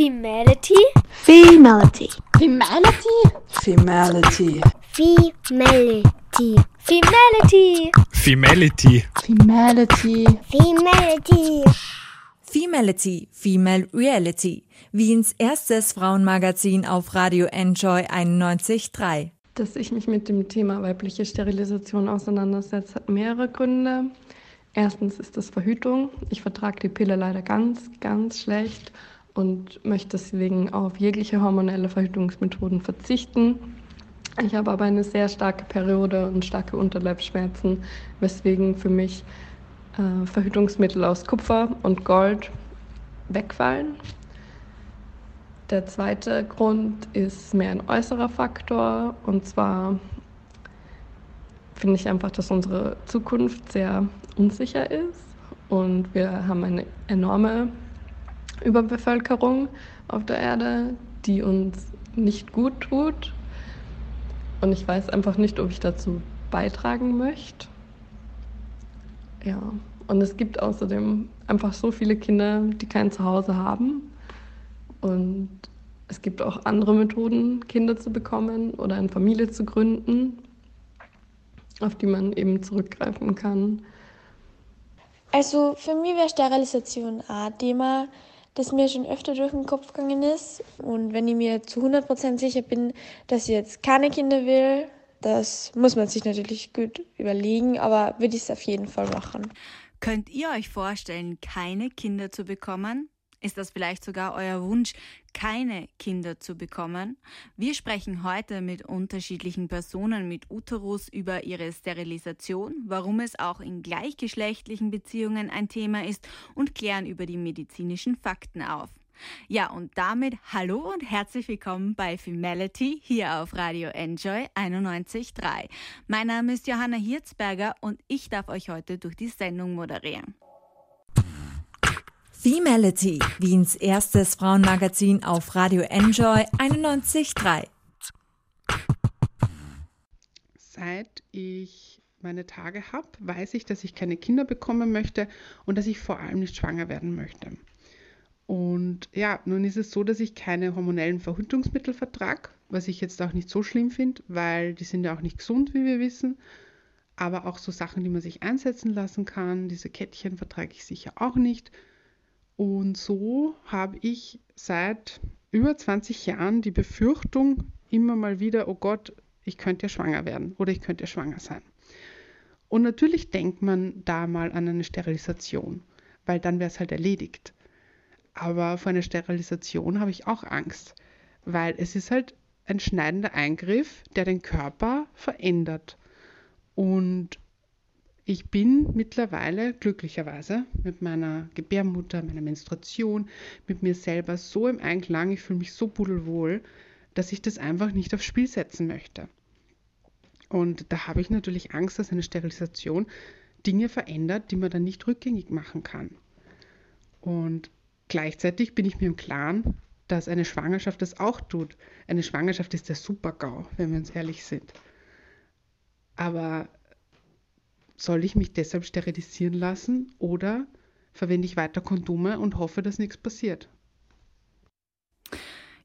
Femality. Femality. Femality. Femality. Femality. Femality. Femality. Femality. Femality. Femality, Female Reality, Wiens erstes Frauenmagazin auf Radio Enjoy 91.3. Dass ich mich mit dem Thema weibliche Sterilisation auseinandersetze, hat mehrere Gründe. Erstens ist das Verhütung. Ich vertrage die Pille leider ganz, ganz schlecht und möchte deswegen auf jegliche hormonelle Verhütungsmethoden verzichten. Ich habe aber eine sehr starke Periode und starke Unterleibsschmerzen, weswegen für mich äh, Verhütungsmittel aus Kupfer und Gold wegfallen. Der zweite Grund ist mehr ein äußerer Faktor und zwar finde ich einfach, dass unsere Zukunft sehr unsicher ist und wir haben eine enorme Überbevölkerung auf der Erde, die uns nicht gut tut. Und ich weiß einfach nicht, ob ich dazu beitragen möchte. Ja, und es gibt außerdem einfach so viele Kinder, die kein Zuhause haben. Und es gibt auch andere Methoden, Kinder zu bekommen oder eine Familie zu gründen, auf die man eben zurückgreifen kann. Also für mich wäre Sterilisation ein Thema, das mir schon öfter durch den Kopf gegangen ist. Und wenn ich mir zu 100% sicher bin, dass ich jetzt keine Kinder will, das muss man sich natürlich gut überlegen, aber würde ich es auf jeden Fall machen. Könnt ihr euch vorstellen, keine Kinder zu bekommen? Ist das vielleicht sogar euer Wunsch, keine Kinder zu bekommen? Wir sprechen heute mit unterschiedlichen Personen mit Uterus über ihre Sterilisation, warum es auch in gleichgeschlechtlichen Beziehungen ein Thema ist und klären über die medizinischen Fakten auf. Ja, und damit hallo und herzlich willkommen bei Femality hier auf Radio Enjoy 91.3. Mein Name ist Johanna Hirzberger und ich darf euch heute durch die Sendung moderieren. Femality, Wiens erstes Frauenmagazin auf Radio Enjoy 91.3. Seit ich meine Tage habe, weiß ich, dass ich keine Kinder bekommen möchte und dass ich vor allem nicht schwanger werden möchte. Und ja, nun ist es so, dass ich keine hormonellen Verhütungsmittel vertrage, was ich jetzt auch nicht so schlimm finde, weil die sind ja auch nicht gesund, wie wir wissen. Aber auch so Sachen, die man sich einsetzen lassen kann, diese Kettchen vertrage ich sicher auch nicht. Und so habe ich seit über 20 Jahren die Befürchtung immer mal wieder, oh Gott, ich könnte ja schwanger werden oder ich könnte ja schwanger sein. Und natürlich denkt man da mal an eine Sterilisation, weil dann wäre es halt erledigt. Aber vor einer Sterilisation habe ich auch Angst, weil es ist halt ein schneidender Eingriff, der den Körper verändert. Und ich bin mittlerweile glücklicherweise mit meiner Gebärmutter, meiner Menstruation, mit mir selber so im Einklang, ich fühle mich so pudelwohl, dass ich das einfach nicht aufs Spiel setzen möchte. Und da habe ich natürlich Angst, dass eine Sterilisation Dinge verändert, die man dann nicht rückgängig machen kann. Und gleichzeitig bin ich mir im Klaren, dass eine Schwangerschaft das auch tut. Eine Schwangerschaft ist der Super-GAU, wenn wir uns ehrlich sind. Aber soll ich mich deshalb sterilisieren lassen oder verwende ich weiter Kondome und hoffe, dass nichts passiert?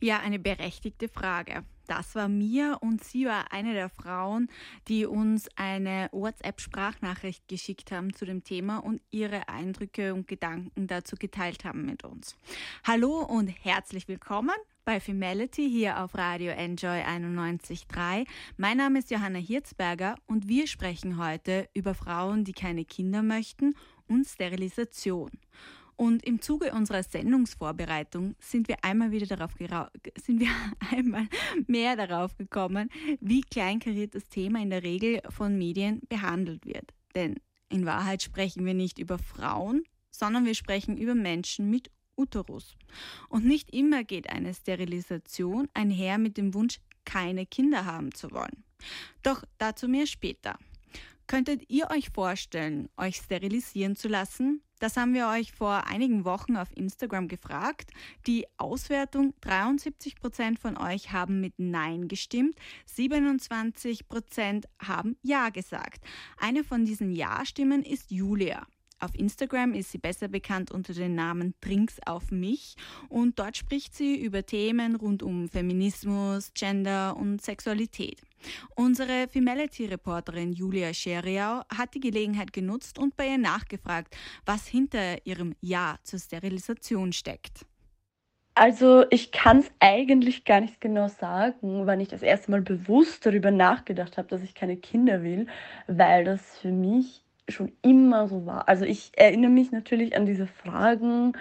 Ja, eine berechtigte Frage. Das war mir und sie war eine der Frauen, die uns eine WhatsApp-Sprachnachricht geschickt haben zu dem Thema und ihre Eindrücke und Gedanken dazu geteilt haben mit uns. Hallo und herzlich willkommen bei Femality hier auf Radio Enjoy 91.3. Mein Name ist Johanna Hirzberger und wir sprechen heute über Frauen, die keine Kinder möchten und Sterilisation. Und im Zuge unserer Sendungsvorbereitung sind wir einmal wieder darauf sind wir einmal mehr darauf gekommen, wie kleinkariert das Thema in der Regel von Medien behandelt wird. Denn in Wahrheit sprechen wir nicht über Frauen, sondern wir sprechen über Menschen mit Uterus. Und nicht immer geht eine Sterilisation einher mit dem Wunsch, keine Kinder haben zu wollen. Doch dazu mehr später. Könntet ihr euch vorstellen, euch sterilisieren zu lassen? Das haben wir euch vor einigen Wochen auf Instagram gefragt. Die Auswertung, 73 Prozent von euch haben mit Nein gestimmt, 27 Prozent haben Ja gesagt. Eine von diesen Ja-Stimmen ist Julia. Auf Instagram ist sie besser bekannt unter dem Namen Drinks auf mich und dort spricht sie über Themen rund um Feminismus, Gender und Sexualität. Unsere Femality-Reporterin Julia Scheriau hat die Gelegenheit genutzt und bei ihr nachgefragt, was hinter ihrem Ja zur Sterilisation steckt. Also ich kann es eigentlich gar nicht genau sagen, wann ich das erste Mal bewusst darüber nachgedacht habe, dass ich keine Kinder will, weil das für mich schon immer so war. Also ich erinnere mich natürlich an diese Fragen,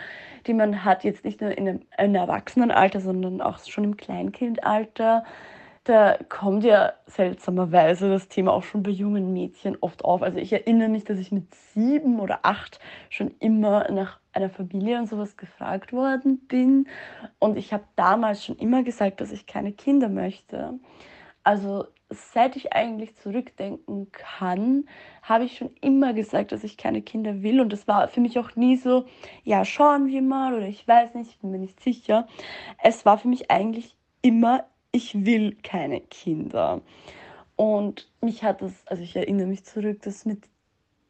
die man hat, jetzt nicht nur in einem, in Erwachsenenalter, sondern auch schon im Kleinkindalter. Da kommt ja seltsamerweise das Thema auch schon bei jungen Mädchen oft auf. Also ich erinnere mich, dass ich mit sieben oder acht schon immer nach einer Familie und sowas gefragt worden bin. Und ich habe damals schon immer gesagt, dass ich keine Kinder möchte. Also seit ich eigentlich zurückdenken kann, habe ich schon immer gesagt, dass ich keine Kinder will. Und das war für mich auch nie so, ja, schauen wir mal oder ich weiß nicht, ich bin mir nicht sicher. Es war für mich eigentlich immer, ich will keine Kinder. Und mich hat das, also ich erinnere mich zurück, dass mit,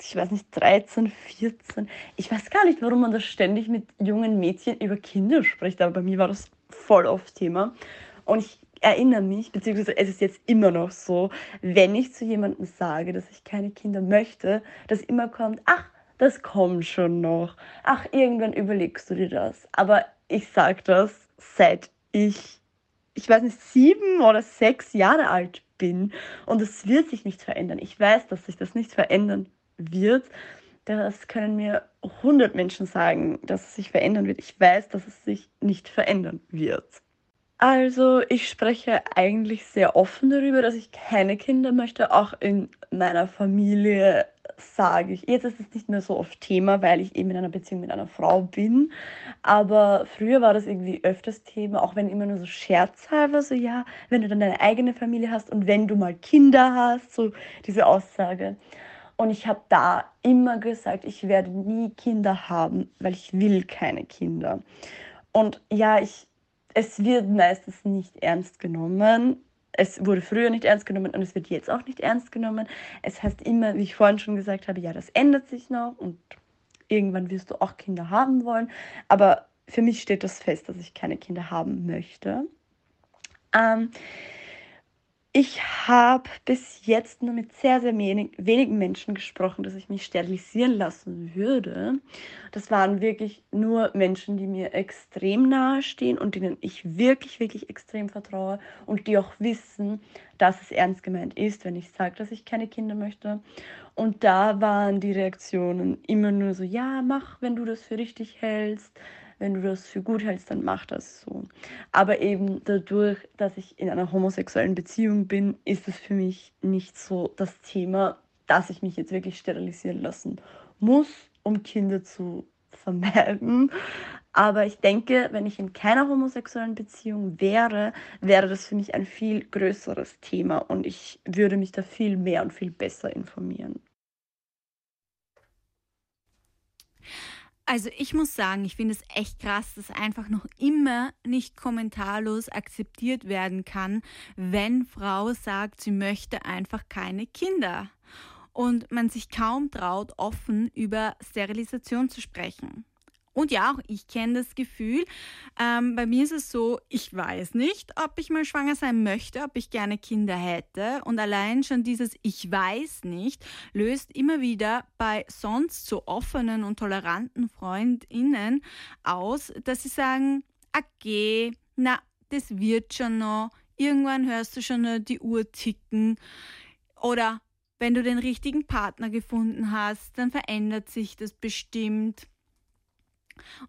ich weiß nicht, 13, 14, ich weiß gar nicht, warum man da ständig mit jungen Mädchen über Kinder spricht, aber bei mir war das voll oft Thema. Und ich erinnere mich, beziehungsweise es ist jetzt immer noch so, wenn ich zu jemandem sage, dass ich keine Kinder möchte, dass immer kommt, ach, das kommt schon noch. Ach, irgendwann überlegst du dir das. Aber ich sage das, seit ich, ich weiß nicht, sieben oder sechs Jahre alt bin. Und es wird sich nicht verändern. Ich weiß, dass sich das nicht verändern wird. Das können mir 100 Menschen sagen, dass es sich verändern wird. Ich weiß, dass es sich nicht verändern wird. Also ich spreche eigentlich sehr offen darüber, dass ich keine Kinder möchte. Auch in meiner Familie sage ich, jetzt ist es nicht mehr so oft Thema, weil ich eben in einer Beziehung mit einer Frau bin. Aber früher war das irgendwie öfters Thema, auch wenn immer nur so scherzhalber, so ja, wenn du dann deine eigene Familie hast und wenn du mal Kinder hast, so diese Aussage. Und ich habe da immer gesagt, ich werde nie Kinder haben, weil ich will keine Kinder. Und ja, ich es wird meistens nicht ernst genommen. Es wurde früher nicht ernst genommen und es wird jetzt auch nicht ernst genommen. Es heißt immer, wie ich vorhin schon gesagt habe, ja, das ändert sich noch und irgendwann wirst du auch Kinder haben wollen. Aber für mich steht das fest, dass ich keine Kinder haben möchte. Ähm, ich habe bis jetzt nur mit sehr, sehr wenig, wenigen Menschen gesprochen, dass ich mich sterilisieren lassen würde. Das waren wirklich nur Menschen, die mir extrem nahe stehen und denen ich wirklich, wirklich extrem vertraue und die auch wissen, dass es ernst gemeint ist, wenn ich sage, dass ich keine Kinder möchte. Und da waren die Reaktionen immer nur so, ja, mach, wenn du das für richtig hältst wenn du das für gut hältst, dann mach das so. Aber eben dadurch, dass ich in einer homosexuellen Beziehung bin, ist es für mich nicht so das Thema, dass ich mich jetzt wirklich sterilisieren lassen muss, um Kinder zu vermeiden. Aber ich denke, wenn ich in keiner homosexuellen Beziehung wäre, wäre das für mich ein viel größeres Thema und ich würde mich da viel mehr und viel besser informieren. Also ich muss sagen, ich finde es echt krass, dass einfach noch immer nicht kommentarlos akzeptiert werden kann, wenn Frau sagt, sie möchte einfach keine Kinder. Und man sich kaum traut, offen über Sterilisation zu sprechen. Und ja, auch ich kenne das Gefühl. Ähm, bei mir ist es so, ich weiß nicht, ob ich mal schwanger sein möchte, ob ich gerne Kinder hätte. Und allein schon dieses Ich weiß nicht löst immer wieder bei sonst so offenen und toleranten FreundInnen aus, dass sie sagen, okay, na, das wird schon noch. Irgendwann hörst du schon noch die Uhr ticken. Oder wenn du den richtigen Partner gefunden hast, dann verändert sich das bestimmt.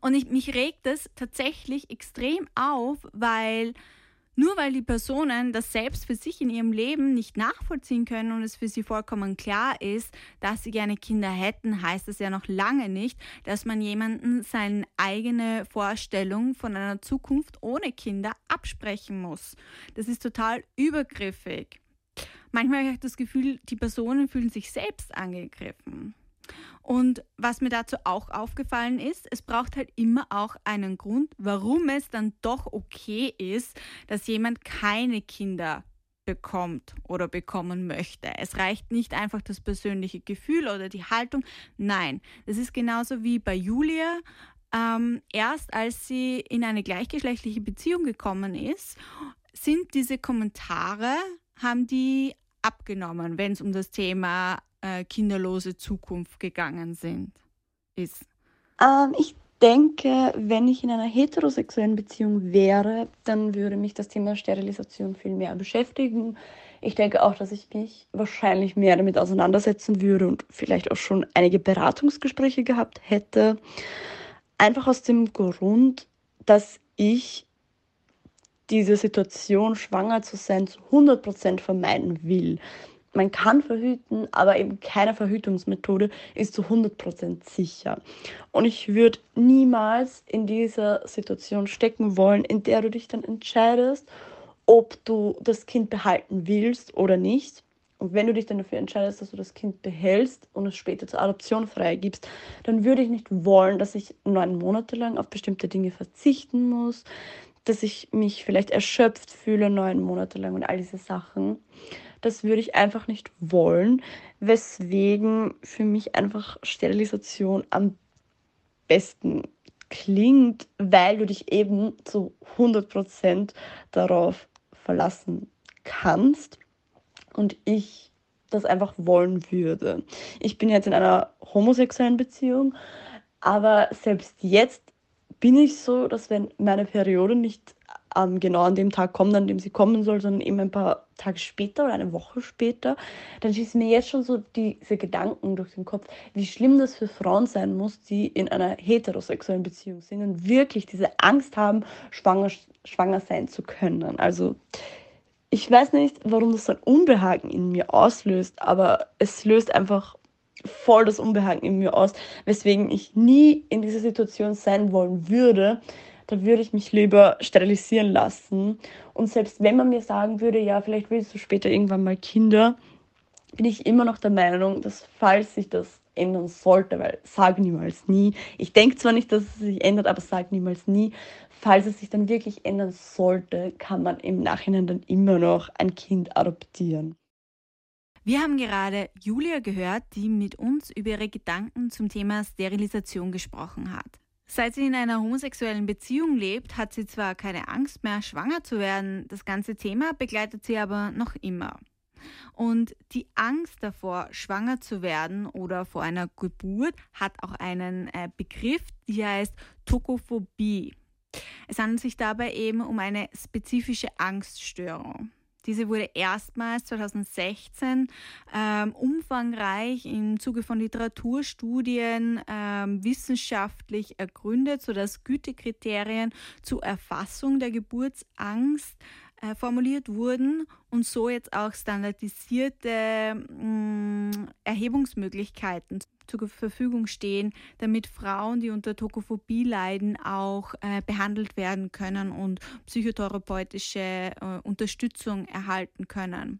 Und ich, mich regt es tatsächlich extrem auf, weil nur weil die Personen das selbst für sich in ihrem Leben nicht nachvollziehen können und es für sie vollkommen klar ist, dass sie gerne Kinder hätten, heißt es ja noch lange nicht, dass man jemanden seine eigene Vorstellung von einer Zukunft ohne Kinder absprechen muss. Das ist total übergriffig. Manchmal habe ich das Gefühl, die Personen fühlen sich selbst angegriffen. Und was mir dazu auch aufgefallen ist, es braucht halt immer auch einen Grund, warum es dann doch okay ist, dass jemand keine Kinder bekommt oder bekommen möchte. Es reicht nicht einfach das persönliche Gefühl oder die Haltung. Nein, das ist genauso wie bei Julia. Ähm, erst als sie in eine gleichgeschlechtliche Beziehung gekommen ist, sind diese Kommentare, haben die abgenommen, wenn es um das Thema äh, kinderlose Zukunft gegangen sind, ist. Ähm, ich denke, wenn ich in einer heterosexuellen Beziehung wäre, dann würde mich das Thema Sterilisation viel mehr beschäftigen. Ich denke auch, dass ich mich wahrscheinlich mehr damit auseinandersetzen würde und vielleicht auch schon einige Beratungsgespräche gehabt hätte. Einfach aus dem Grund, dass ich diese Situation, schwanger zu sein, zu 100% vermeiden will man kann verhüten, aber eben keine Verhütungsmethode ist zu 100% sicher. Und ich würde niemals in dieser Situation stecken wollen, in der du dich dann entscheidest, ob du das Kind behalten willst oder nicht. Und wenn du dich dann dafür entscheidest, dass du das Kind behältst und es später zur Adoption freigibst, dann würde ich nicht wollen, dass ich neun Monate lang auf bestimmte Dinge verzichten muss, dass ich mich vielleicht erschöpft fühle neun Monate lang und all diese Sachen. Das würde ich einfach nicht wollen, weswegen für mich einfach Sterilisation am besten klingt, weil du dich eben zu 100% darauf verlassen kannst und ich das einfach wollen würde. Ich bin jetzt in einer homosexuellen Beziehung, aber selbst jetzt bin ich so, dass wenn meine Periode nicht ähm, genau an dem Tag kommt, an dem sie kommen soll, sondern eben ein paar Tage später oder eine Woche später, dann schießen mir jetzt schon so diese Gedanken durch den Kopf, wie schlimm das für Frauen sein muss, die in einer heterosexuellen Beziehung sind und wirklich diese Angst haben, schwanger, schwanger sein zu können. Also ich weiß nicht, warum das so ein Unbehagen in mir auslöst, aber es löst einfach voll das Unbehagen in mir aus, weswegen ich nie in dieser Situation sein wollen würde, da würde ich mich lieber sterilisieren lassen. Und selbst wenn man mir sagen würde, ja, vielleicht willst du später irgendwann mal Kinder, bin ich immer noch der Meinung, dass falls sich das ändern sollte, weil sag niemals nie. Ich denke zwar nicht, dass es sich ändert, aber sag niemals nie. Falls es sich dann wirklich ändern sollte, kann man im Nachhinein dann immer noch ein Kind adoptieren. Wir haben gerade Julia gehört, die mit uns über ihre Gedanken zum Thema Sterilisation gesprochen hat. Seit sie in einer homosexuellen Beziehung lebt, hat sie zwar keine Angst mehr, schwanger zu werden, das ganze Thema begleitet sie aber noch immer. Und die Angst davor, schwanger zu werden oder vor einer Geburt, hat auch einen äh, Begriff, die heißt Tokophobie. Es handelt sich dabei eben um eine spezifische Angststörung. Diese wurde erstmals 2016 ähm, umfangreich im Zuge von Literaturstudien ähm, wissenschaftlich ergründet, sodass Gütekriterien zur Erfassung der Geburtsangst äh, formuliert wurden und so jetzt auch standardisierte mh, mm, Erhebungsmöglichkeiten zur Verfügung stehen, damit Frauen, die unter Tokophobie leiden, auch äh, behandelt werden können und psychotherapeutische äh, Unterstützung erhalten können.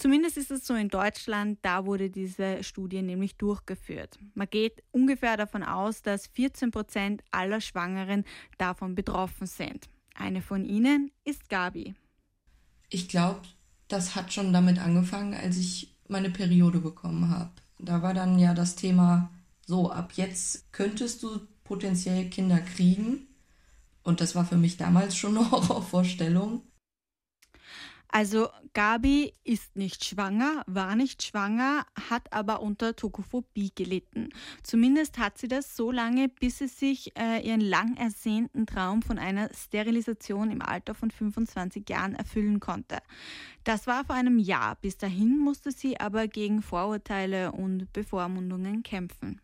Zumindest ist es so in Deutschland, da wurde diese Studie nämlich durchgeführt. Man geht ungefähr davon aus, dass 14 Prozent aller Schwangeren davon betroffen sind. Eine von ihnen ist Gabi. Ich glaube, das hat schon damit angefangen, als ich meine Periode bekommen habe. Da war dann ja das Thema, so, ab jetzt könntest du potenziell Kinder kriegen. Und das war für mich damals schon eine Horrorvorstellung. Also Gabi ist nicht schwanger, war nicht schwanger, hat aber unter Tokophobie gelitten. Zumindest hat sie das so lange, bis sie sich äh, ihren lang ersehnten Traum von einer Sterilisation im Alter von 25 Jahren erfüllen konnte. Das war vor einem Jahr. Bis dahin musste sie aber gegen Vorurteile und Bevormundungen kämpfen.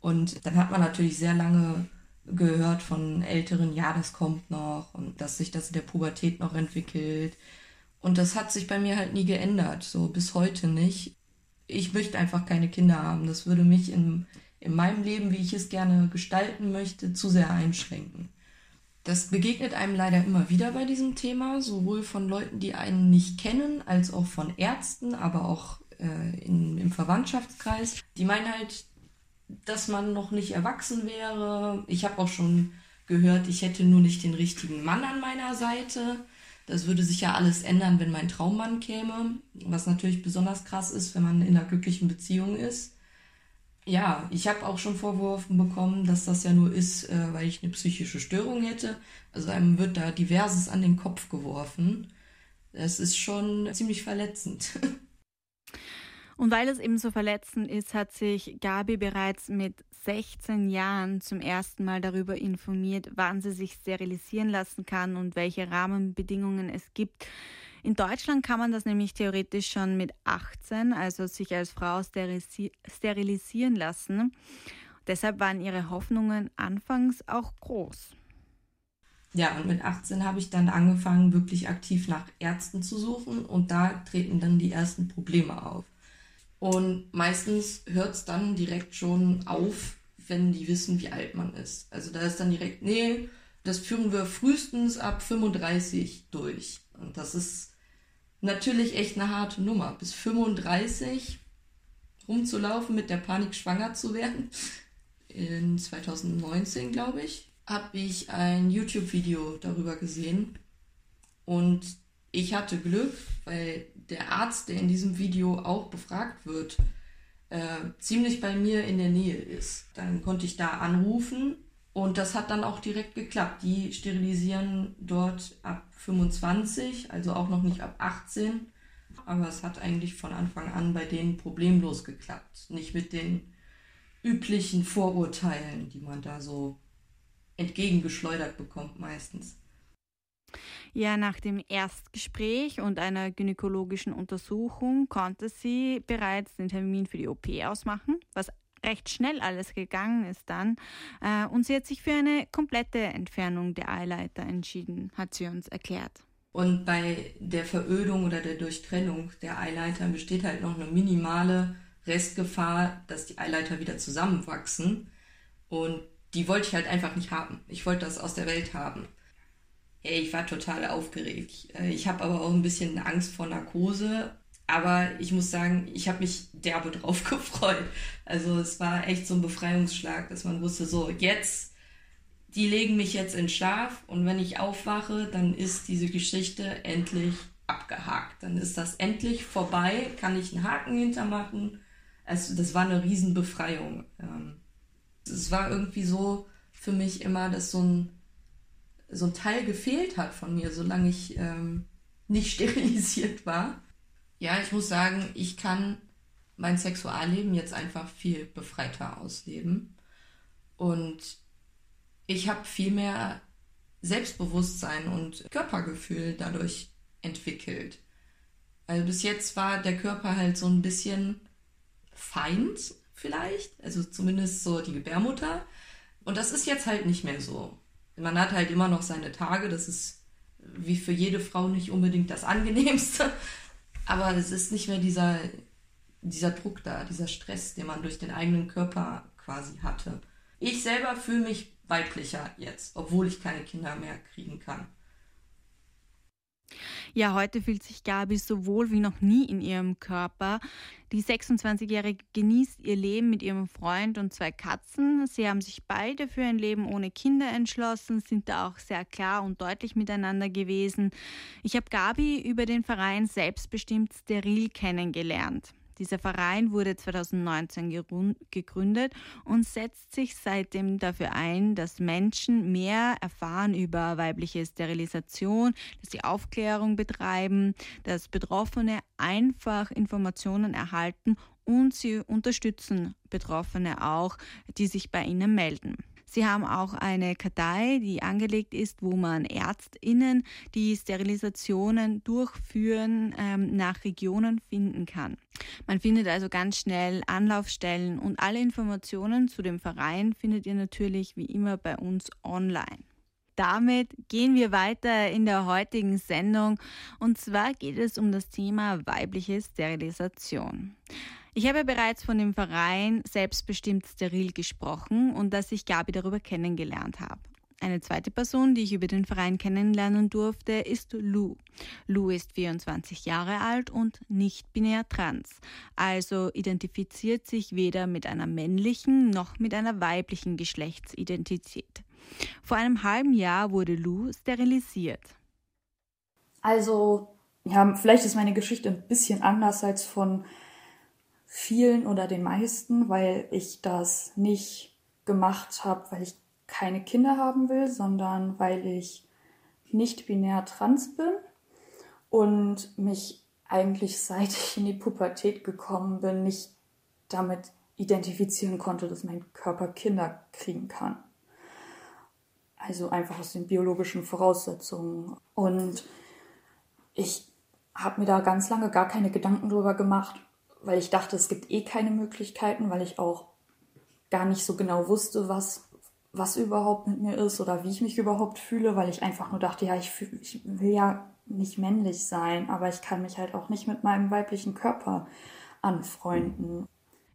Und dann hat man natürlich sehr lange gehört von Älteren, ja, das kommt noch und dass sich das in der Pubertät noch entwickelt und das hat sich bei mir halt nie geändert, so bis heute nicht. Ich möchte einfach keine Kinder haben. Das würde mich in, in meinem Leben, wie ich es gerne gestalten möchte, zu sehr einschränken. Das begegnet einem leider immer wieder bei diesem Thema, sowohl von Leuten, die einen nicht kennen, als auch von Ärzten, aber auch äh, in, im Verwandtschaftskreis. Die meinen halt, dass man noch nicht erwachsen wäre. Ich habe auch schon gehört, ich hätte nur nicht den richtigen Mann an meiner Seite Das würde sich ja alles ändern, wenn mein Traummann käme, was natürlich besonders krass ist, wenn man in einer glücklichen Beziehung ist. Ja, ich habe auch schon Vorwürfen bekommen, dass das ja nur ist, äh, weil ich eine psychische Störung hätte. Also einem wird da diverses an den Kopf geworfen. Das ist schon ziemlich verletzend. Und weil es eben so verletzend ist, hat sich Gabi bereits mit 16 Jahren zum ersten Mal darüber informiert, wann sie sich sterilisieren lassen kann und welche Rahmenbedingungen es gibt. In Deutschland kann man das nämlich theoretisch schon mit 18, also sich als Frau sterilisieren lassen. Deshalb waren ihre Hoffnungen anfangs auch groß. Ja, und mit 18 habe ich dann angefangen, wirklich aktiv nach Ärzten zu suchen und da treten dann die ersten Probleme auf. Und meistens hört es dann direkt schon auf, wenn die wissen, wie alt man ist. Also da ist dann direkt, nee, das führen wir frühestens ab 35 durch. Und das ist natürlich echt eine harte Nummer. Bis 35 rumzulaufen, mit der Panik schwanger zu werden. In 2019, glaube ich, habe ich ein YouTube-Video darüber gesehen. Und ich hatte Glück, weil der Arzt, der in diesem Video auch befragt wird, äh, ziemlich bei mir in der Nähe ist. Dann konnte ich da anrufen und das hat dann auch direkt geklappt. Die sterilisieren dort ab 25, also auch noch nicht ab 18. Aber es hat eigentlich von Anfang an bei denen problemlos geklappt. Nicht mit den üblichen Vorurteilen, die man da so entgegengeschleudert bekommt meistens. Ja, nach dem Erstgespräch und einer gynäkologischen Untersuchung konnte sie bereits den Termin für die OP ausmachen, was recht schnell alles gegangen ist dann. Äh, und sie hat sich für eine komplette Entfernung der Eileiter entschieden, hat sie uns erklärt. Und bei der Verödung oder der Durchtrennung der Eileiter besteht halt noch eine minimale Restgefahr, dass die Eileiter wieder zusammenwachsen. Und die wollte ich halt einfach nicht haben. Ich wollte das aus der Welt haben. Ich war total aufgeregt. Äh, ich habe aber auch ein bisschen Angst vor Narkose. Aber ich muss sagen, ich habe mich derbe drauf gefreut. Also es war echt so ein Befreiungsschlag, dass man wusste, so jetzt, die legen mich jetzt in Schlaf und wenn ich aufwache, dann ist diese Geschichte endlich abgehakt. Dann ist das endlich vorbei, kann ich einen Haken hintermachen. Also das war eine Riesenbefreiung. Ähm, es war irgendwie so für mich immer, dass so ein so ein Teil gefehlt hat von mir, solange ich ähm, nicht sterilisiert war. Ja, ich muss sagen, ich kann mein Sexualleben jetzt einfach viel befreiter ausleben. Und ich habe viel mehr Selbstbewusstsein und Körpergefühl dadurch entwickelt. Also bis jetzt war der Körper halt so ein bisschen Feind vielleicht, also zumindest so die Gebärmutter. Und das ist jetzt halt nicht mehr so man hat halt immer noch seine Tage, das ist wie für jede Frau nicht unbedingt das angenehmste, aber es ist nicht mehr dieser, dieser Druck da, dieser Stress, den man durch den eigenen Körper quasi hatte. Ich selber fühle mich weiblicher jetzt, obwohl ich keine Kinder mehr kriegen kann. Ja, heute fühlt sich Gabi so wohl wie noch nie in ihrem Körper. Die 26-Jährige genießt ihr Leben mit ihrem Freund und zwei Katzen. Sie haben sich beide für ein Leben ohne Kinder entschlossen, sind da auch sehr klar und deutlich miteinander gewesen. Ich habe Gabi über den Verein Selbstbestimmt Steril kennengelernt. Dieser Verein wurde 2019 gegründet und setzt sich seitdem dafür ein, dass Menschen mehr erfahren über weibliche Sterilisation, dass sie Aufklärung betreiben, dass Betroffene einfach Informationen erhalten und sie unterstützen Betroffene auch, die sich bei ihnen melden. Sie haben auch eine Kartei, die angelegt ist, wo man ÄrztInnen, die Sterilisationen durchführen, ähm, nach Regionen finden kann. Man findet also ganz schnell Anlaufstellen und alle Informationen zu dem Verein findet ihr natürlich wie immer bei uns online. Damit gehen wir weiter in der heutigen Sendung und zwar geht es um das Thema weibliche Sterilisation. Ich habe bereits von dem Verein Selbstbestimmt Steril gesprochen und dass ich Gabi darüber kennengelernt habe. Eine zweite Person, die ich über den Verein kennenlernen durfte, ist Lou. Lou ist 24 Jahre alt und nicht binär trans, also identifiziert sich weder mit einer männlichen noch mit einer weiblichen Geschlechtsidentität. Vor einem halben Jahr wurde Lou sterilisiert. Also, ja, vielleicht ist meine Geschichte ein bisschen anders als von vielen oder den meisten, weil ich das nicht gemacht habe, weil ich keine Kinder haben will, sondern weil ich nicht binär trans bin und mich eigentlich seit ich in die Pubertät gekommen bin, nicht damit identifizieren konnte, dass mein Körper Kinder kriegen kann. Also einfach aus den biologischen Voraussetzungen. Und ich habe mir da ganz lange gar keine Gedanken drüber gemacht, weil ich dachte, es gibt eh keine Möglichkeiten, weil ich auch gar nicht so genau wusste, was, was überhaupt mit mir ist oder wie ich mich überhaupt fühle, weil ich einfach nur dachte, ja, ich, fühl, ich will ja nicht männlich sein, aber ich kann mich halt auch nicht mit meinem weiblichen Körper anfreunden.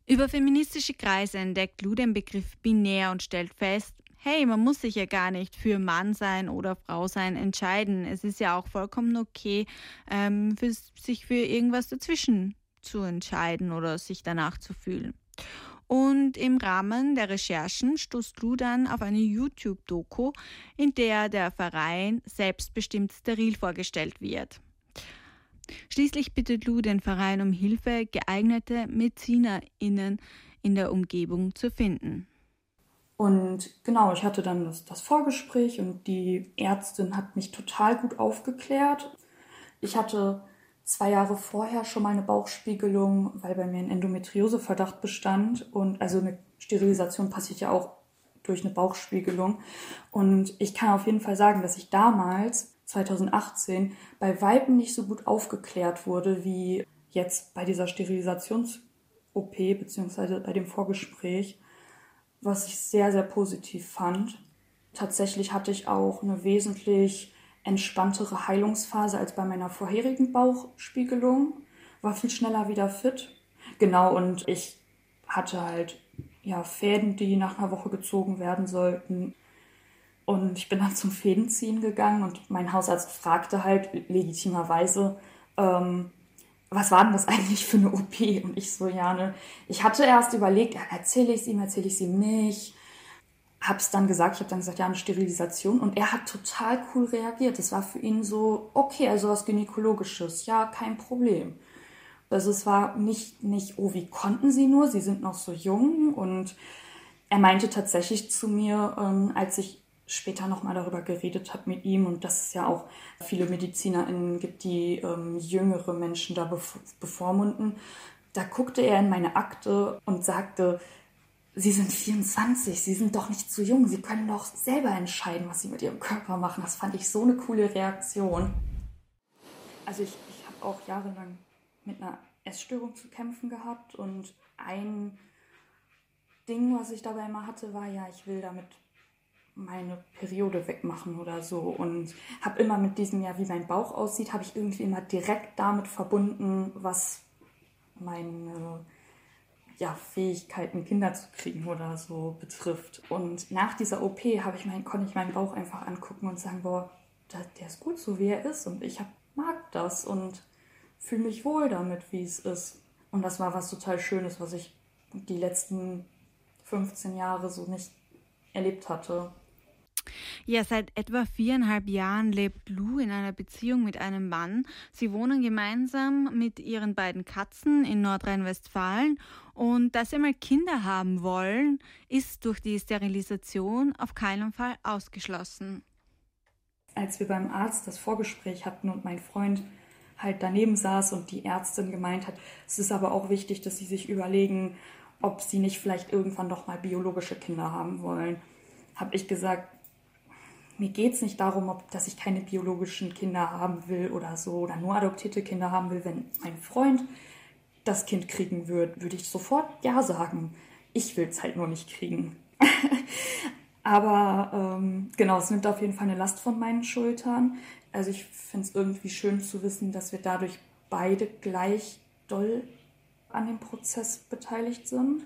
Über feministische Kreise entdeckt Lu den Begriff binär und stellt fest, hey, man muss sich ja gar nicht für Mann sein oder Frau sein entscheiden. Es ist ja auch vollkommen okay, ähm, für, sich für irgendwas dazwischen zu entscheiden oder sich danach zu fühlen. Und im Rahmen der Recherchen stoßt Lu dann auf eine YouTube-Doku, in der der Verein selbstbestimmt steril vorgestellt wird. Schließlich bittet Lou den Verein um Hilfe, geeignete MedizinerInnen in der Umgebung zu finden. Und genau, ich hatte dann das, das Vorgespräch und die Ärztin hat mich total gut aufgeklärt. Ich hatte zwei Jahre vorher schon mal eine Bauchspiegelung, weil bei mir ein Endometrioseverdacht bestand. Und also eine Sterilisation passiert ja auch durch eine Bauchspiegelung. Und ich kann auf jeden Fall sagen, dass ich damals 2018 bei Weiben nicht so gut aufgeklärt wurde wie jetzt bei dieser Sterilisations-OP beziehungsweise bei dem Vorgespräch, was ich sehr, sehr positiv fand. Tatsächlich hatte ich auch eine wesentlich entspanntere Heilungsphase als bei meiner vorherigen Bauchspiegelung, war viel schneller wieder fit. Genau, und ich hatte halt ja Fäden, die nach einer Woche gezogen werden sollten. Und ich bin dann zum Fädenziehen gegangen und mein Hausarzt fragte halt legitimerweise, ähm, was war denn das eigentlich für eine OP? Und ich so, ja, ne, ich hatte erst überlegt, erzähle ich es ihm, erzähle ich es ihm nicht. Hab's dann gesagt, ich habe dann gesagt, ja, eine Sterilisation. Und er hat total cool reagiert. Das war für ihn so, okay, also was Gynäkologisches, ja, kein Problem. Also es war nicht, nicht, oh, wie konnten Sie nur? Sie sind noch so jung. Und er meinte tatsächlich zu mir, ähm, als ich später nochmal darüber geredet hat mit ihm und dass es ja auch viele MedizinerInnen gibt, die ähm, jüngere Menschen da bevormunden. Da guckte er in meine Akte und sagte, Sie sind 24, Sie sind doch nicht zu jung, Sie können doch selber entscheiden, was Sie mit Ihrem Körper machen. Das fand ich so eine coole Reaktion. Also ich, ich habe auch jahrelang mit einer Essstörung zu kämpfen gehabt und ein Ding, was ich dabei immer hatte, war ja, ich will damit meine Periode wegmachen oder so. Und habe immer mit diesem Jahr, wie mein Bauch aussieht, habe ich irgendwie immer direkt damit verbunden, was meine ja, Fähigkeiten, Kinder zu kriegen oder so betrifft. Und nach dieser OP habe ich mein, konnte ich meinen Bauch einfach angucken und sagen, boah, der, der ist gut so, wie er ist. Und ich hab, mag das und fühle mich wohl damit, wie es ist. Und das war was total Schönes, was ich die letzten 15 Jahre so nicht erlebt hatte. Ja, seit etwa viereinhalb Jahren lebt Lou in einer Beziehung mit einem Mann. Sie wohnen gemeinsam mit ihren beiden Katzen in Nordrhein-Westfalen und dass sie mal Kinder haben wollen, ist durch die Sterilisation auf keinen Fall ausgeschlossen. Als wir beim Arzt das Vorgespräch hatten und mein Freund halt daneben saß und die Ärztin gemeint hat, es ist aber auch wichtig, dass sie sich überlegen, ob sie nicht vielleicht irgendwann doch mal biologische Kinder haben wollen, habe ich gesagt, mir geht es nicht darum, ob, dass ich keine biologischen Kinder haben will oder so oder nur adoptierte Kinder haben will. Wenn mein Freund das Kind kriegen würde, würde ich sofort ja sagen. Ich will es halt nur nicht kriegen. Aber ähm, genau, es nimmt auf jeden Fall eine Last von meinen Schultern. Also ich finde es irgendwie schön zu wissen, dass wir dadurch beide gleich doll an dem Prozess beteiligt sind.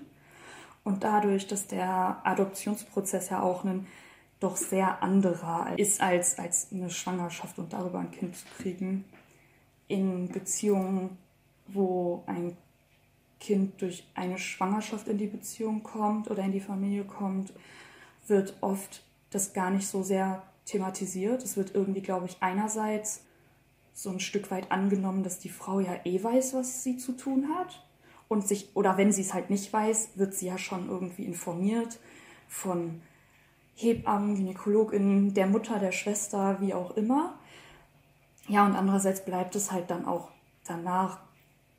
Und dadurch, dass der Adoptionsprozess ja auch ein doch sehr anderer ist als, als eine Schwangerschaft und darüber ein Kind zu kriegen. In Beziehungen, wo ein Kind durch eine Schwangerschaft in die Beziehung kommt oder in die Familie kommt, wird oft das gar nicht so sehr thematisiert. Es wird irgendwie, glaube ich, einerseits so ein Stück weit angenommen, dass die Frau ja eh weiß, was sie zu tun hat. Und sich, oder wenn sie es halt nicht weiß, wird sie ja schon irgendwie informiert von Hebammen, GynäkologInnen, der Mutter, der Schwester, wie auch immer. Ja, und andererseits bleibt es halt dann auch danach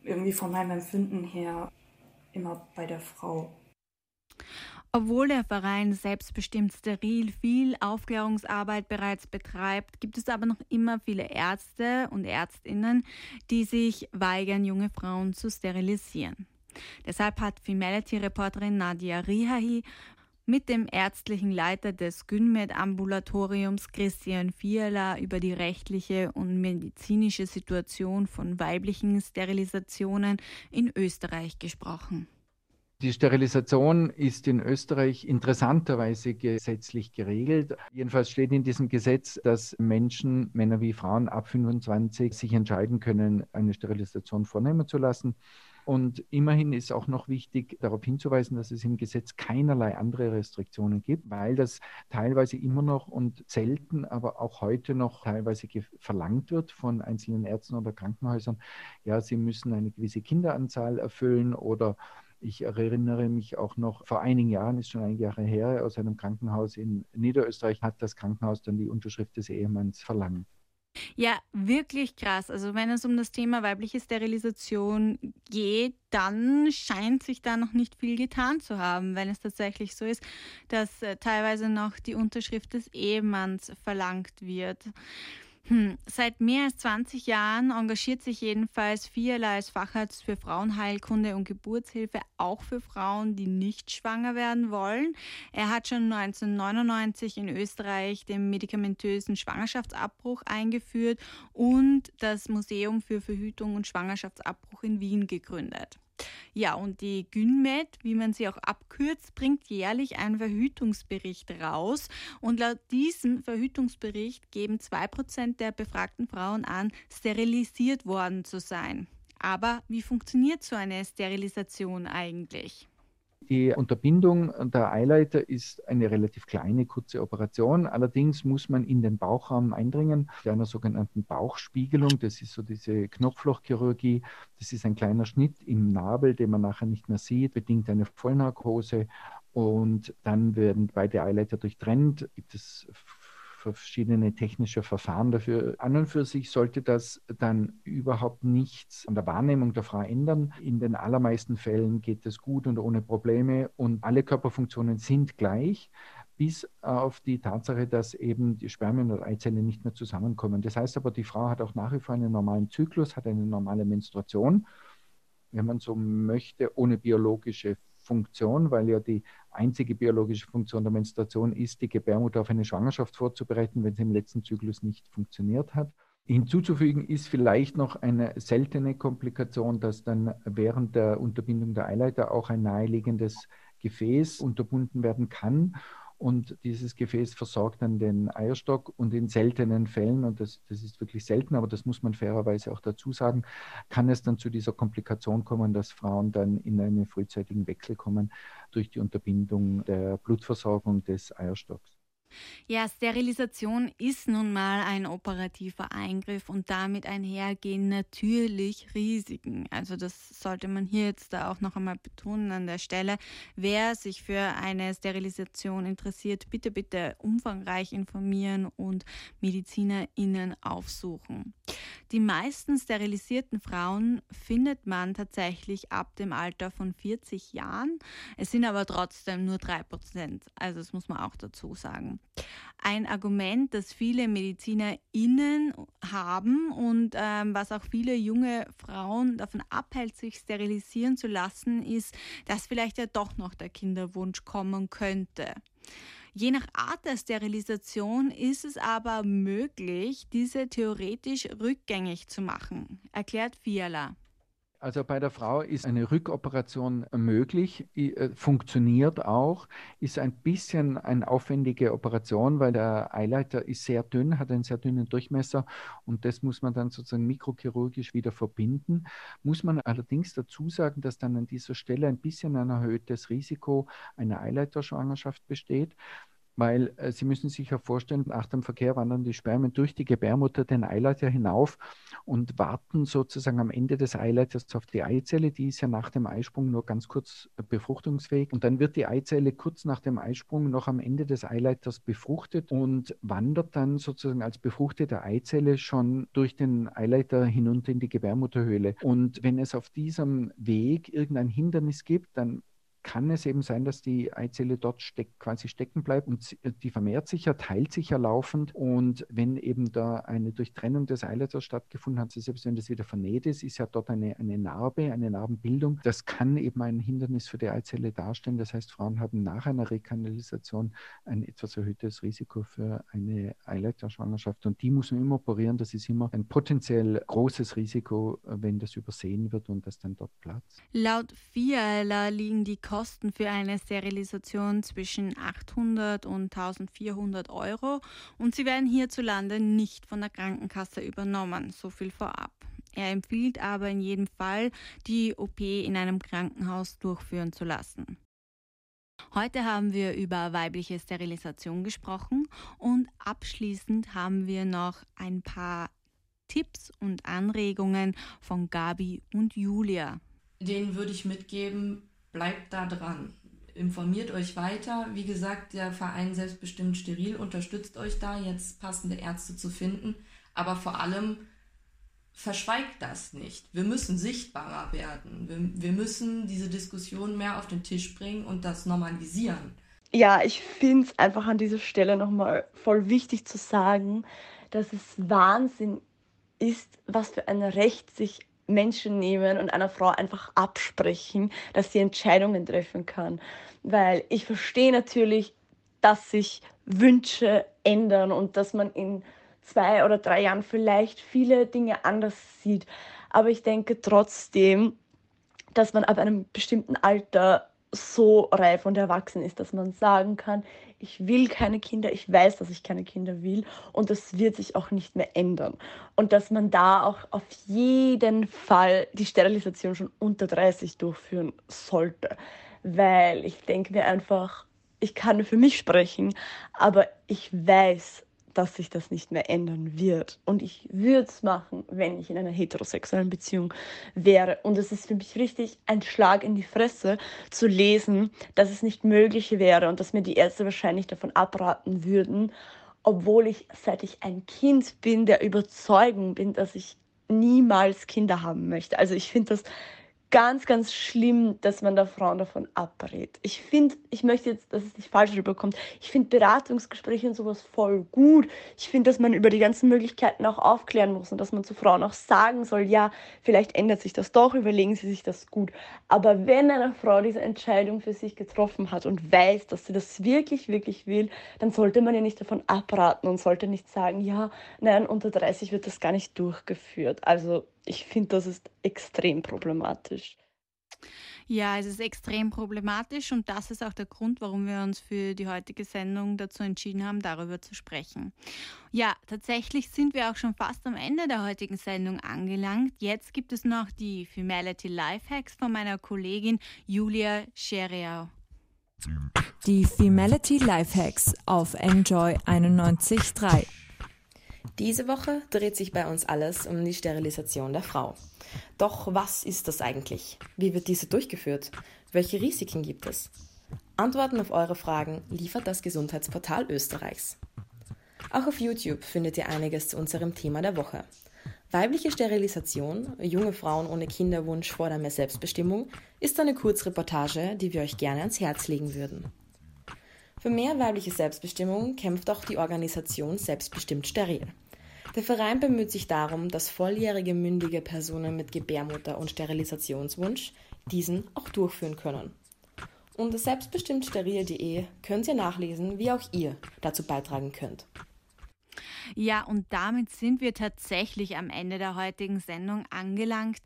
irgendwie von meinem Empfinden her immer bei der Frau. Obwohl der Verein Selbstbestimmt Steril viel Aufklärungsarbeit bereits betreibt, gibt es aber noch immer viele Ärzte und Ärztinnen, die sich weigern, junge Frauen zu sterilisieren. Deshalb hat Femality-Reporterin Nadia Rihahi mit dem ärztlichen Leiter des Gynmed-Ambulatoriums Christian Fiala über die rechtliche und medizinische Situation von weiblichen Sterilisationen in Österreich gesprochen. Die Sterilisation ist in Österreich interessanterweise gesetzlich geregelt. Jedenfalls steht in diesem Gesetz, dass Menschen, Männer wie Frauen ab 25, sich entscheiden können, eine Sterilisation vornehmen zu lassen. Und immerhin ist auch noch wichtig, darauf hinzuweisen, dass es im Gesetz keinerlei andere Restriktionen gibt, weil das teilweise immer noch und selten, aber auch heute noch teilweise verlangt wird von einzelnen Ärzten oder Krankenhäusern. Ja, sie müssen eine gewisse Kinderanzahl erfüllen oder ich erinnere mich auch noch, vor einigen Jahren, ist schon einige Jahre her, aus einem Krankenhaus in Niederösterreich hat das Krankenhaus dann die Unterschrift des Ehemanns verlangt. Ja, wirklich krass. Also wenn es um das Thema weibliche Sterilisation geht, dann scheint sich da noch nicht viel getan zu haben, wenn es tatsächlich so ist, dass äh, teilweise noch die Unterschrift des Ehemanns verlangt wird. Hm. Seit mehr als 20 Jahren engagiert sich jedenfalls Fiala als Facharzt für Frauenheilkunde und Geburtshilfe auch für Frauen, die nicht schwanger werden wollen. Er hat schon 1999 in Österreich den medikamentösen Schwangerschaftsabbruch eingeführt und das Museum für Verhütung und Schwangerschaftsabbruch in Wien gegründet. Ja, und die GynMed, wie man sie auch abkürzt, bringt jährlich einen Verhütungsbericht raus. Und laut diesem Verhütungsbericht geben 2% der befragten Frauen an, sterilisiert worden zu sein. Aber wie funktioniert so eine Sterilisation eigentlich? Die Unterbindung der Eileiter ist eine relativ kleine, kurze Operation. Allerdings muss man in den Bauchraum eindringen, mit einer sogenannten Bauchspiegelung. Das ist so diese Knopflochchirurgie. Das ist ein kleiner Schnitt im Nabel, den man nachher nicht mehr sieht, bedingt eine Vollnarkose. Und dann werden beide Eileiter durchtrennt. Gibt es verschiedene technische Verfahren dafür. An und für sich sollte das dann überhaupt nichts an der Wahrnehmung der Frau ändern. In den allermeisten Fällen geht es gut und ohne Probleme und alle Körperfunktionen sind gleich bis auf die Tatsache, dass eben die Spermien und Eizellen nicht mehr zusammenkommen. Das heißt aber, die Frau hat auch nach wie vor einen normalen Zyklus, hat eine normale Menstruation, wenn man so möchte, ohne biologische Funktion, weil ja die einzige biologische Funktion der Menstruation ist, die Gebärmutter auf eine Schwangerschaft vorzubereiten, wenn sie im letzten Zyklus nicht funktioniert hat. Hinzuzufügen ist vielleicht noch eine seltene Komplikation, dass dann während der Unterbindung der Eileiter auch ein naheliegendes Gefäß unterbunden werden kann und dieses Gefäß versorgt dann den Eierstock und in seltenen Fällen, und das, das ist wirklich selten, aber das muss man fairerweise auch dazu sagen, kann es dann zu dieser Komplikation kommen, dass Frauen dann in einen frühzeitigen Wechsel kommen durch die Unterbindung der Blutversorgung des Eierstocks. Ja, Sterilisation ist nun mal ein operativer Eingriff und damit einhergehen natürlich Risiken. Also das sollte man hier jetzt da auch noch einmal betonen an der Stelle. Wer sich für eine Sterilisation interessiert, bitte bitte umfangreich informieren und MedizinerInnen aufsuchen. Die meisten sterilisierten Frauen findet man tatsächlich ab dem Alter von 40 Jahren. Es sind aber trotzdem nur 3 Prozent. Also das muss man auch dazu sagen. Ein Argument, das viele MedizinerInnen haben und ähm, was auch viele junge Frauen davon abhält, sich sterilisieren zu lassen, ist, dass vielleicht ja doch noch der Kinderwunsch kommen könnte. Je nach Art der Sterilisation ist es aber möglich, diese theoretisch rückgängig zu machen, erklärt Fiala. Also bei der Frau ist eine Rückoperation möglich, äh, funktioniert auch, ist ein bisschen eine aufwendige Operation, weil der Eileiter ist sehr dünn, hat einen sehr dünnen Durchmesser und das muss man dann sozusagen mikrochirurgisch wieder verbinden. Muss man allerdings dazu sagen, dass dann an dieser Stelle ein bisschen ein erhöhtes Risiko einer Eileiterschwangerschaft besteht weil äh, Sie müssen sich ja vorstellen, nach dem Verkehr wandern die Spermien durch die Gebärmutter den Eileiter hinauf und warten sozusagen am Ende des Eileiters auf die Eizelle. Die ist ja nach dem Eisprung nur ganz kurz äh, befruchtungsfähig. Und dann wird die Eizelle kurz nach dem Eisprung noch am Ende des Eileiters befruchtet und wandert dann sozusagen als befruchtete Eizelle schon durch den Eileiter hinunter in die Gebärmutterhöhle. Und wenn es auf diesem Weg irgendein Hindernis gibt, dann kann es eben sein, dass die Eizelle dort steck, quasi stecken bleibt und äh, die vermehrt sich ja, teilt sich ja laufend. Und wenn eben da eine Durchtrennung des Eileiters stattgefunden hat, selbst wenn das wieder vernäht ist, ist ja dort eine, eine Narbe, eine Narbenbildung. Das kann eben ein Hindernis für die Eizelle darstellen. Das heißt, Frauen haben nach einer Rekanalisation ein etwas erhöhtes Risiko für eine Eileiterschwangerschaft. Und die muss man immer operieren. Das ist immer ein potenziell großes Risiko, wenn das übersehen wird und das dann dort platzt. Laut FIALA liegen die Kosten Kosten für eine Sterilisation zwischen 800 und 1400 Euro und sie werden hierzulande nicht von der Krankenkasse übernommen, so viel vorab. Er empfiehlt aber in jedem Fall, die OP in einem Krankenhaus durchführen zu lassen. Heute haben wir über weibliche Sterilisation gesprochen und abschließend haben wir noch ein paar Tipps und Anregungen von Gabi und Julia. Den würde ich mitgeben, bleibt da dran. Informiert euch weiter. Wie gesagt, der Verein Selbstbestimmt Steril unterstützt euch da, jetzt passende Ärzte zu finden. Aber vor allem verschweigt das nicht. Wir müssen sichtbarer werden. Wir, wir müssen diese Diskussion mehr auf den Tisch bringen und das normalisieren. Ja, ich finde es einfach an dieser Stelle nochmal voll wichtig zu sagen, dass es Wahnsinn ist, was für ein Recht sich Menschen nehmen und einer Frau einfach absprechen, dass sie Entscheidungen treffen kann. Weil ich verstehe natürlich, dass sich Wünsche ändern und dass man in zwei oder drei Jahren vielleicht viele Dinge anders sieht. Aber ich denke trotzdem, dass man ab einem bestimmten Alter so reif und erwachsen ist, dass man sagen kann, ich will keine Kinder, ich weiß, dass ich keine Kinder will und das wird sich auch nicht mehr ändern. Und dass man da auch auf jeden Fall die Sterilisation schon unter 30 durchführen sollte. Weil ich denke mir einfach, ich kann für mich sprechen, aber ich weiß, dass sich das nicht mehr ändern wird. Und ich würde es machen, wenn ich in einer heterosexuellen Beziehung wäre. Und es ist für mich richtig ein Schlag in die Fresse zu lesen, dass es nicht möglich wäre und dass mir die Ärzte wahrscheinlich davon abraten würden, obwohl ich, seit ich ein Kind bin, der Überzeugung bin, dass ich niemals Kinder haben möchte. Also ich finde das ganz, ganz schlimm, dass man da Frauen davon abrät. Ich finde, ich möchte jetzt, dass es nicht falsch rüberkommt, ich finde Beratungsgespräche und sowas voll gut. Ich finde, dass man über die ganzen Möglichkeiten auch aufklären muss und dass man zu Frauen auch sagen soll, ja, vielleicht ändert sich das doch, überlegen Sie sich das gut. Aber wenn eine Frau diese Entscheidung für sich getroffen hat und weiß, dass sie das wirklich, wirklich will, dann sollte man ja nicht davon abraten und sollte nicht sagen, ja, nein, unter 30 wird das gar nicht durchgeführt. Also ich finde, das ist extrem problematisch. Ja, es ist extrem problematisch und das ist auch der Grund, warum wir uns für die heutige Sendung dazu entschieden haben, darüber zu sprechen. Ja, tatsächlich sind wir auch schon fast am Ende der heutigen Sendung angelangt. Jetzt gibt es noch die Femality Lifehacks von meiner Kollegin Julia Scheriau. Die Femality Lifehacks auf Enjoy 91.3. Diese Woche dreht sich bei uns alles um die Sterilisation der Frau. Doch was ist das eigentlich? Wie wird diese durchgeführt? Welche Risiken gibt es? Antworten auf eure Fragen liefert das Gesundheitsportal Österreichs. Auch auf YouTube findet ihr einiges zu unserem Thema der Woche. Weibliche Sterilisation, junge Frauen ohne Kinderwunsch fordern mehr Selbstbestimmung, ist eine Kurzreportage, die wir euch gerne ans Herz legen würden. Für mehr weibliche Selbstbestimmung kämpft auch die Organisation Selbstbestimmt Steril. Der Verein bemüht sich darum, dass volljährige mündige Personen mit Gebärmutter und Sterilisationswunsch diesen auch durchführen können. Unter selbstbestimmtsteril.de könnt ihr nachlesen, wie auch ihr dazu beitragen könnt. Ja, und damit sind wir tatsächlich am Ende der heutigen Sendung angelangt.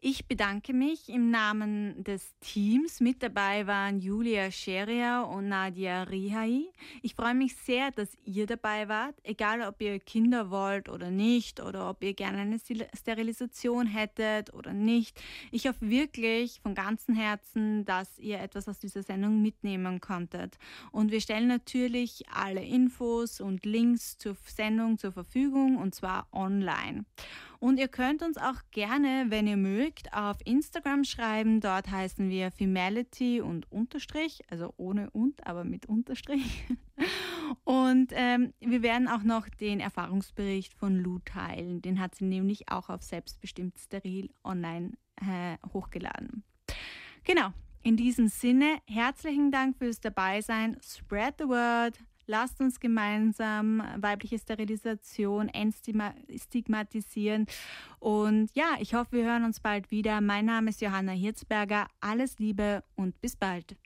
Ich bedanke mich im Namen des Teams. Mit dabei waren Julia Scheria und Nadia Rihai. Ich freue mich sehr, dass ihr dabei wart, egal ob ihr Kinder wollt oder nicht oder ob ihr gerne eine Sterilisation hättet oder nicht. Ich hoffe wirklich von ganzem Herzen, dass ihr etwas aus dieser Sendung mitnehmen konntet. Und wir stellen natürlich alle Infos und Links zur Sendung zur Verfügung und zwar online. Und ihr könnt uns auch gerne, wenn ihr mögt, auf Instagram schreiben. Dort heißen wir Femality und Unterstrich, also ohne und, aber mit Unterstrich. Und ähm, wir werden auch noch den Erfahrungsbericht von Lou teilen. Den hat sie nämlich auch auf Selbstbestimmt Steril online äh, hochgeladen. Genau, in diesem Sinne, herzlichen Dank fürs Dabeisein. Spread the word. Lasst uns gemeinsam weibliche Sterilisation entstigmatisieren. Und ja, ich hoffe, wir hören uns bald wieder. Mein Name ist Johanna Hirzberger. Alles Liebe und bis bald.